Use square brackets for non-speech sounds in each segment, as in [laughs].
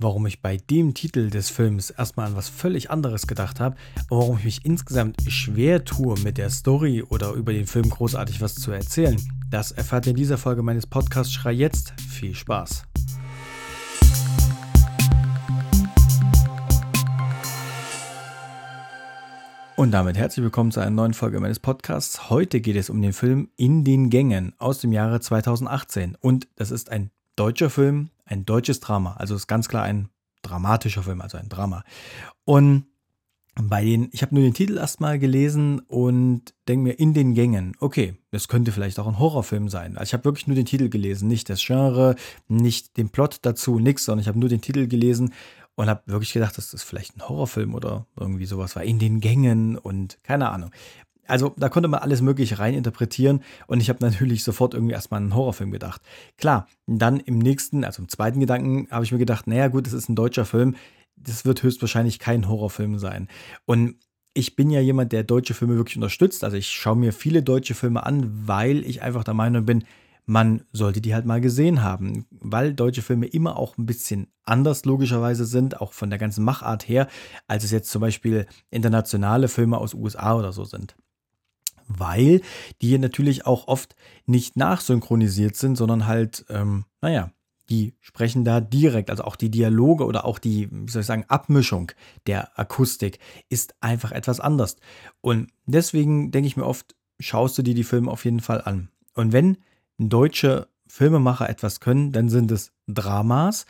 warum ich bei dem Titel des Films erstmal an was völlig anderes gedacht habe und warum ich mich insgesamt schwer tue, mit der Story oder über den Film großartig was zu erzählen, das erfahrt ihr in dieser Folge meines Podcasts Schrei jetzt. Viel Spaß! Und damit herzlich willkommen zu einer neuen Folge meines Podcasts. Heute geht es um den Film In den Gängen aus dem Jahre 2018. Und das ist ein deutscher Film, ein deutsches Drama. Also ist ganz klar ein dramatischer Film, also ein Drama. Und bei den, ich habe nur den Titel erstmal gelesen und denke mir in den Gängen, okay, das könnte vielleicht auch ein Horrorfilm sein. Also ich habe wirklich nur den Titel gelesen, nicht das Genre, nicht den Plot dazu, nichts, sondern ich habe nur den Titel gelesen und habe wirklich gedacht, dass das vielleicht ein Horrorfilm oder irgendwie sowas war. In den Gängen und keine Ahnung. Also da konnte man alles Mögliche reininterpretieren und ich habe natürlich sofort irgendwie erstmal an einen Horrorfilm gedacht. Klar, dann im nächsten, also im zweiten Gedanken, habe ich mir gedacht, naja gut, das ist ein deutscher Film, das wird höchstwahrscheinlich kein Horrorfilm sein. Und ich bin ja jemand, der deutsche Filme wirklich unterstützt. Also ich schaue mir viele deutsche Filme an, weil ich einfach der Meinung bin, man sollte die halt mal gesehen haben, weil deutsche Filme immer auch ein bisschen anders logischerweise sind, auch von der ganzen Machart her, als es jetzt zum Beispiel internationale Filme aus USA oder so sind weil die natürlich auch oft nicht nachsynchronisiert sind, sondern halt, ähm, naja, die sprechen da direkt, also auch die Dialoge oder auch die, wie soll ich sagen, Abmischung der Akustik ist einfach etwas anders. Und deswegen denke ich mir oft, schaust du dir die Filme auf jeden Fall an. Und wenn deutsche Filmemacher etwas können, dann sind es Dramas,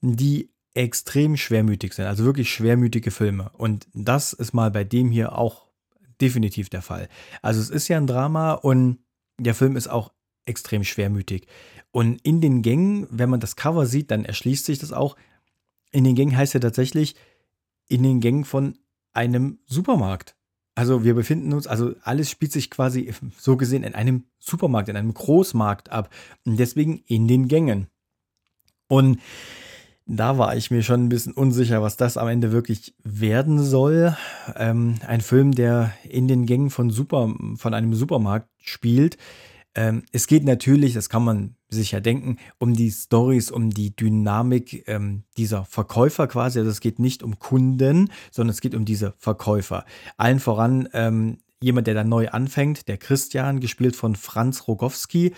die extrem schwermütig sind, also wirklich schwermütige Filme. Und das ist mal bei dem hier auch definitiv der Fall. Also es ist ja ein Drama und der Film ist auch extrem schwermütig. Und in den Gängen, wenn man das Cover sieht, dann erschließt sich das auch. In den Gängen heißt ja tatsächlich in den Gängen von einem Supermarkt. Also wir befinden uns, also alles spielt sich quasi [laughs] so gesehen in einem Supermarkt, in einem Großmarkt ab. Und deswegen in den Gängen. Und da war ich mir schon ein bisschen unsicher, was das am Ende wirklich werden soll. Ähm, ein Film, der in den Gängen von, Super, von einem Supermarkt spielt. Ähm, es geht natürlich, das kann man sich ja denken, um die Stories, um die Dynamik ähm, dieser Verkäufer quasi. Also es geht nicht um Kunden, sondern es geht um diese Verkäufer. Allen voran ähm, jemand, der da neu anfängt, der Christian, gespielt von Franz Rogowski,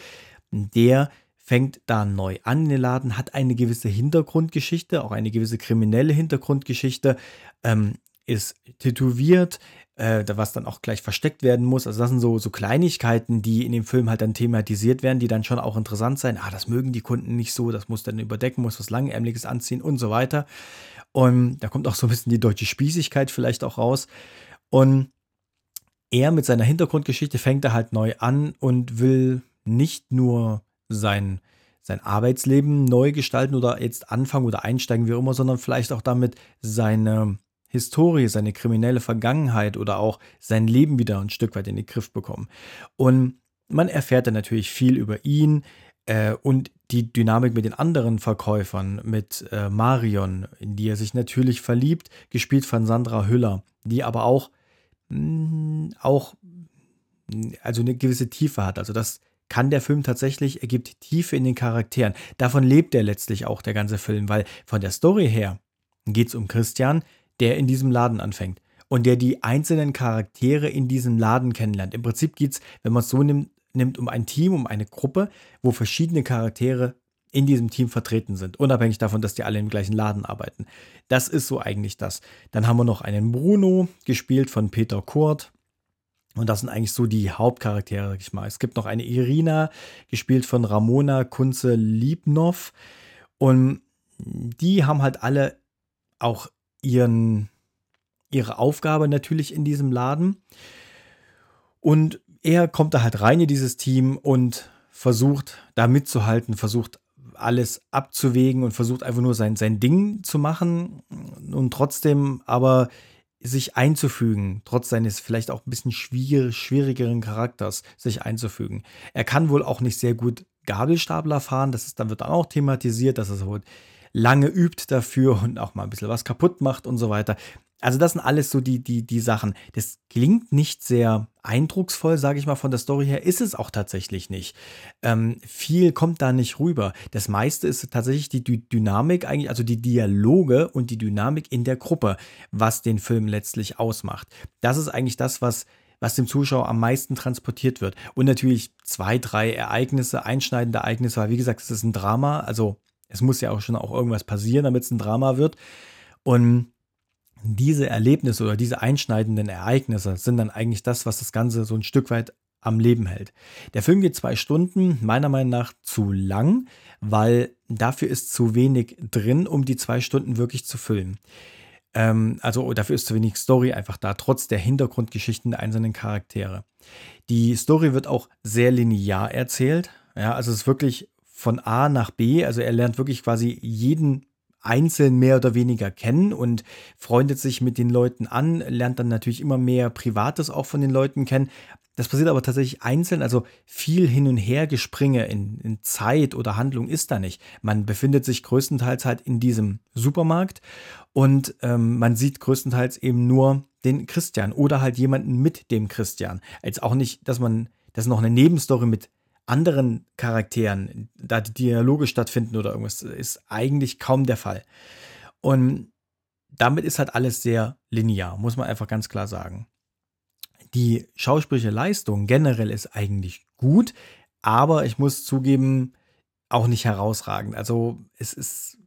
der fängt da neu an in den Laden, hat eine gewisse Hintergrundgeschichte, auch eine gewisse kriminelle Hintergrundgeschichte, ähm, ist tätowiert, äh, was dann auch gleich versteckt werden muss. Also das sind so, so Kleinigkeiten, die in dem Film halt dann thematisiert werden, die dann schon auch interessant sein. Ah, das mögen die Kunden nicht so, das muss dann überdecken, muss was Langärmliches anziehen und so weiter. Und da kommt auch so ein bisschen die deutsche Spießigkeit vielleicht auch raus. Und er mit seiner Hintergrundgeschichte fängt er halt neu an und will nicht nur sein, sein Arbeitsleben neu gestalten oder jetzt anfangen oder einsteigen, wie immer, sondern vielleicht auch damit seine Historie, seine kriminelle Vergangenheit oder auch sein Leben wieder ein Stück weit in den Griff bekommen. Und man erfährt dann natürlich viel über ihn äh, und die Dynamik mit den anderen Verkäufern, mit äh, Marion, in die er sich natürlich verliebt, gespielt von Sandra Hüller, die aber auch, mh, mm, auch also eine gewisse Tiefe hat. Also das kann der Film tatsächlich, er gibt Tiefe in den Charakteren. Davon lebt er letztlich auch, der ganze Film, weil von der Story her geht es um Christian, der in diesem Laden anfängt und der die einzelnen Charaktere in diesem Laden kennenlernt. Im Prinzip geht es, wenn man es so nimmt, nimmt, um ein Team, um eine Gruppe, wo verschiedene Charaktere in diesem Team vertreten sind, unabhängig davon, dass die alle im gleichen Laden arbeiten. Das ist so eigentlich das. Dann haben wir noch einen Bruno, gespielt von Peter Kurt. Und das sind eigentlich so die Hauptcharaktere, sag ich mal. Es gibt noch eine Irina, gespielt von Ramona Kunze-Liebnow. Und die haben halt alle auch ihren, ihre Aufgabe natürlich in diesem Laden. Und er kommt da halt rein in dieses Team und versucht da mitzuhalten, versucht alles abzuwägen und versucht einfach nur sein, sein Ding zu machen und trotzdem aber sich einzufügen, trotz seines vielleicht auch ein bisschen schwierig, schwierigeren Charakters, sich einzufügen. Er kann wohl auch nicht sehr gut Gabelstapler fahren, das ist, dann wird dann auch thematisiert, dass er so lange übt dafür und auch mal ein bisschen was kaputt macht und so weiter. Also das sind alles so die, die, die Sachen. Das klingt nicht sehr eindrucksvoll, sage ich mal, von der Story her. Ist es auch tatsächlich nicht. Ähm, viel kommt da nicht rüber. Das meiste ist tatsächlich die D Dynamik, eigentlich, also die Dialoge und die Dynamik in der Gruppe, was den Film letztlich ausmacht. Das ist eigentlich das, was was dem Zuschauer am meisten transportiert wird. Und natürlich zwei, drei Ereignisse, einschneidende Ereignisse, weil wie gesagt, es ist ein Drama, also es muss ja auch schon auch irgendwas passieren, damit es ein Drama wird. Und diese Erlebnisse oder diese einschneidenden Ereignisse sind dann eigentlich das, was das Ganze so ein Stück weit am Leben hält. Der Film geht zwei Stunden, meiner Meinung nach zu lang, weil dafür ist zu wenig drin, um die zwei Stunden wirklich zu füllen. Ähm, also dafür ist zu wenig Story einfach da, trotz der Hintergrundgeschichten der einzelnen Charaktere. Die Story wird auch sehr linear erzählt. Ja, also es ist wirklich von A nach B, also er lernt wirklich quasi jeden einzeln mehr oder weniger kennen und freundet sich mit den Leuten an, lernt dann natürlich immer mehr Privates auch von den Leuten kennen. Das passiert aber tatsächlich einzeln, also viel hin und her Gespringe in, in Zeit oder Handlung ist da nicht. Man befindet sich größtenteils halt in diesem Supermarkt und ähm, man sieht größtenteils eben nur den Christian oder halt jemanden mit dem Christian. Jetzt auch nicht, dass man, dass noch eine Nebenstory mit anderen Charakteren, da die Dialoge stattfinden oder irgendwas, ist eigentlich kaum der Fall. Und damit ist halt alles sehr linear, muss man einfach ganz klar sagen. Die schauspielerische Leistung generell ist eigentlich gut, aber ich muss zugeben, auch nicht herausragend. Also es ist,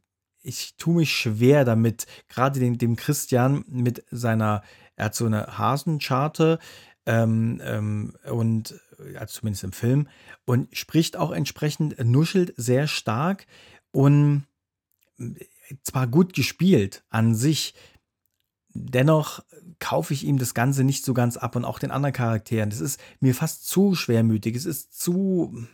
ich tue mich schwer damit, gerade dem, dem Christian mit seiner, er hat so eine Hasencharte ähm, ähm, und also zumindest im Film, und spricht auch entsprechend, nuschelt sehr stark und äh, zwar gut gespielt an sich, dennoch kaufe ich ihm das Ganze nicht so ganz ab und auch den anderen Charakteren. Das ist mir fast zu schwermütig, es ist zu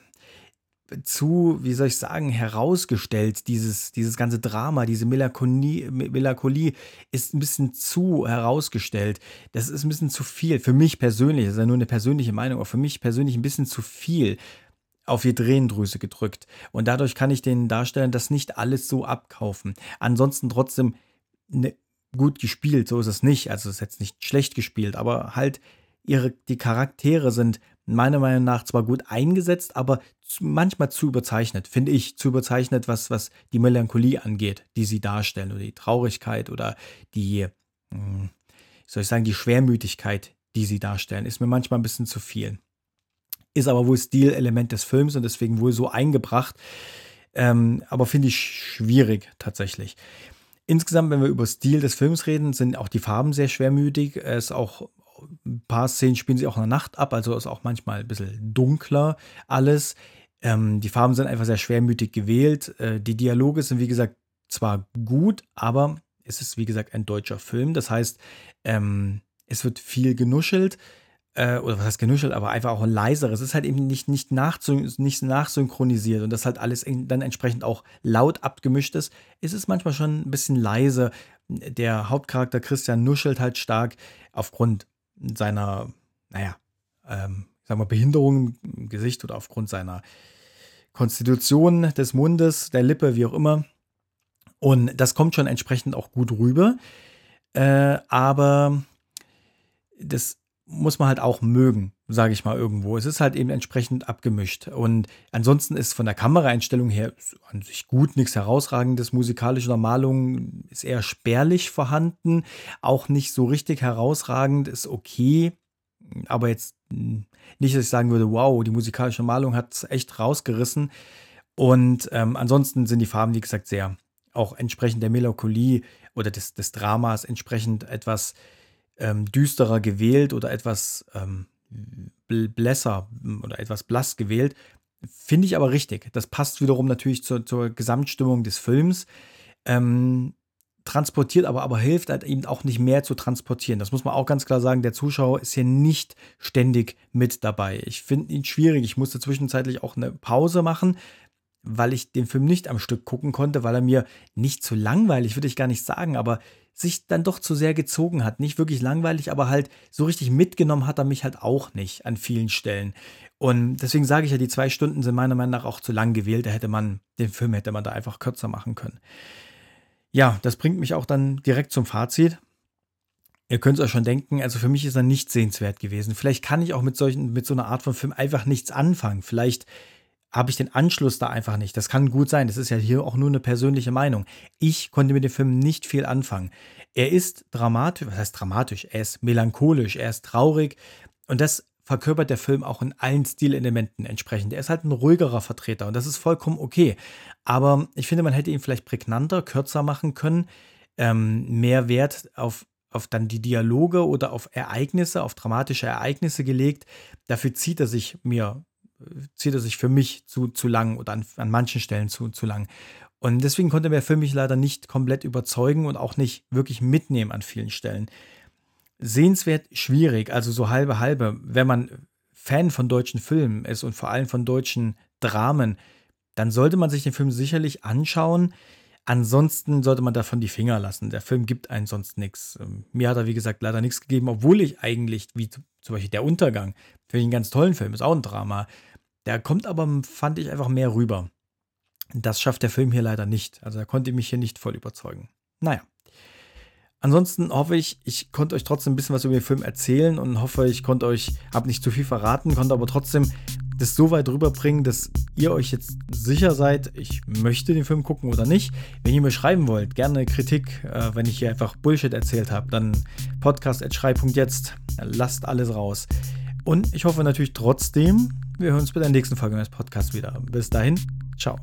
zu, wie soll ich sagen, herausgestellt. Dieses, dieses ganze Drama, diese Melancholie, ist ein bisschen zu herausgestellt. Das ist ein bisschen zu viel. Für mich persönlich, das ist ja nur eine persönliche Meinung, aber für mich persönlich ein bisschen zu viel auf die Tränendrüse gedrückt. Und dadurch kann ich den Darstellern das nicht alles so abkaufen. Ansonsten trotzdem ne, gut gespielt, so ist es nicht. Also es ist jetzt nicht schlecht gespielt, aber halt ihre, die Charaktere sind meiner Meinung nach zwar gut eingesetzt, aber manchmal zu überzeichnet, finde ich, zu überzeichnet, was, was die Melancholie angeht, die sie darstellen, oder die Traurigkeit oder die, hm, soll ich sagen, die Schwermütigkeit, die sie darstellen, ist mir manchmal ein bisschen zu viel. Ist aber wohl Stilelement des Films und deswegen wohl so eingebracht, ähm, aber finde ich schwierig tatsächlich. Insgesamt, wenn wir über Stil des Films reden, sind auch die Farben sehr schwermütig. Es ist auch ein paar Szenen spielen sie auch in der Nacht ab, also ist auch manchmal ein bisschen dunkler alles. Ähm, die Farben sind einfach sehr schwermütig gewählt. Äh, die Dialoge sind, wie gesagt, zwar gut, aber es ist, wie gesagt, ein deutscher Film. Das heißt, ähm, es wird viel genuschelt. Äh, oder was heißt genuschelt, aber einfach auch ein leiseres. Es ist halt eben nicht, nicht, nachsyn nicht nachsynchronisiert und das halt alles dann entsprechend auch laut abgemischt ist. Es ist manchmal schon ein bisschen leise. Der Hauptcharakter Christian nuschelt halt stark aufgrund seiner, naja, ähm, sagen wir, Behinderung im Gesicht oder aufgrund seiner Konstitution des Mundes, der Lippe, wie auch immer. Und das kommt schon entsprechend auch gut rüber. Äh, aber das muss man halt auch mögen, sage ich mal irgendwo. Es ist halt eben entsprechend abgemischt. Und ansonsten ist von der Kameraeinstellung her an sich gut, nichts herausragendes. Musikalische Normalung ist eher spärlich vorhanden, auch nicht so richtig herausragend, ist okay. Aber jetzt nicht, dass ich sagen würde, wow, die musikalische Malung hat es echt rausgerissen. Und ähm, ansonsten sind die Farben, wie gesagt, sehr auch entsprechend der Melancholie oder des, des Dramas entsprechend etwas ähm, düsterer gewählt oder etwas ähm, blässer oder etwas blass gewählt. Finde ich aber richtig. Das passt wiederum natürlich zur, zur Gesamtstimmung des Films. Ähm, transportiert aber, aber hilft halt eben auch nicht mehr zu transportieren. Das muss man auch ganz klar sagen. Der Zuschauer ist hier nicht ständig mit dabei. Ich finde ihn schwierig. Ich musste zwischenzeitlich auch eine Pause machen, weil ich den Film nicht am Stück gucken konnte, weil er mir nicht zu langweilig, würde ich gar nicht sagen, aber sich dann doch zu sehr gezogen hat. Nicht wirklich langweilig, aber halt so richtig mitgenommen hat er mich halt auch nicht an vielen Stellen. Und deswegen sage ich ja, die zwei Stunden sind meiner Meinung nach auch zu lang gewählt. Da hätte man, den Film hätte man da einfach kürzer machen können. Ja, das bringt mich auch dann direkt zum Fazit. Ihr könnt es euch schon denken, also für mich ist er nicht sehenswert gewesen. Vielleicht kann ich auch mit solchen, mit so einer Art von Film einfach nichts anfangen. Vielleicht habe ich den Anschluss da einfach nicht. Das kann gut sein. Das ist ja hier auch nur eine persönliche Meinung. Ich konnte mit dem Film nicht viel anfangen. Er ist dramatisch, was heißt dramatisch? Er ist melancholisch, er ist traurig und das verkörpert der Film auch in allen Stilelementen entsprechend. Er ist halt ein ruhigerer Vertreter und das ist vollkommen okay. Aber ich finde, man hätte ihn vielleicht prägnanter, kürzer machen können, ähm, mehr Wert auf, auf dann die Dialoge oder auf Ereignisse, auf dramatische Ereignisse gelegt. Dafür zieht er sich mir, zieht er sich für mich zu, zu lang oder an, an manchen Stellen zu, zu lang. Und deswegen konnte der Film mich leider nicht komplett überzeugen und auch nicht wirklich mitnehmen an vielen Stellen sehenswert schwierig, also so halbe halbe. Wenn man Fan von deutschen Filmen ist und vor allem von deutschen Dramen, dann sollte man sich den Film sicherlich anschauen. Ansonsten sollte man davon die Finger lassen. Der Film gibt einen sonst nichts. Ähm, mir hat er, wie gesagt, leider nichts gegeben, obwohl ich eigentlich, wie zum Beispiel Der Untergang, finde ich einen ganz tollen Film, ist auch ein Drama. Der kommt aber, fand ich, einfach mehr rüber. Das schafft der Film hier leider nicht. Also er konnte mich hier nicht voll überzeugen. Naja. Ansonsten hoffe ich, ich konnte euch trotzdem ein bisschen was über den Film erzählen und hoffe, ich konnte euch, habe nicht zu viel verraten, konnte aber trotzdem das so weit rüberbringen, dass ihr euch jetzt sicher seid, ich möchte den Film gucken oder nicht. Wenn ihr mir schreiben wollt, gerne Kritik, äh, wenn ich hier einfach Bullshit erzählt habe, dann podcast.schrei.jetzt, lasst alles raus. Und ich hoffe natürlich trotzdem, wir hören uns bei der nächsten Folge meines Podcasts wieder. Bis dahin, ciao.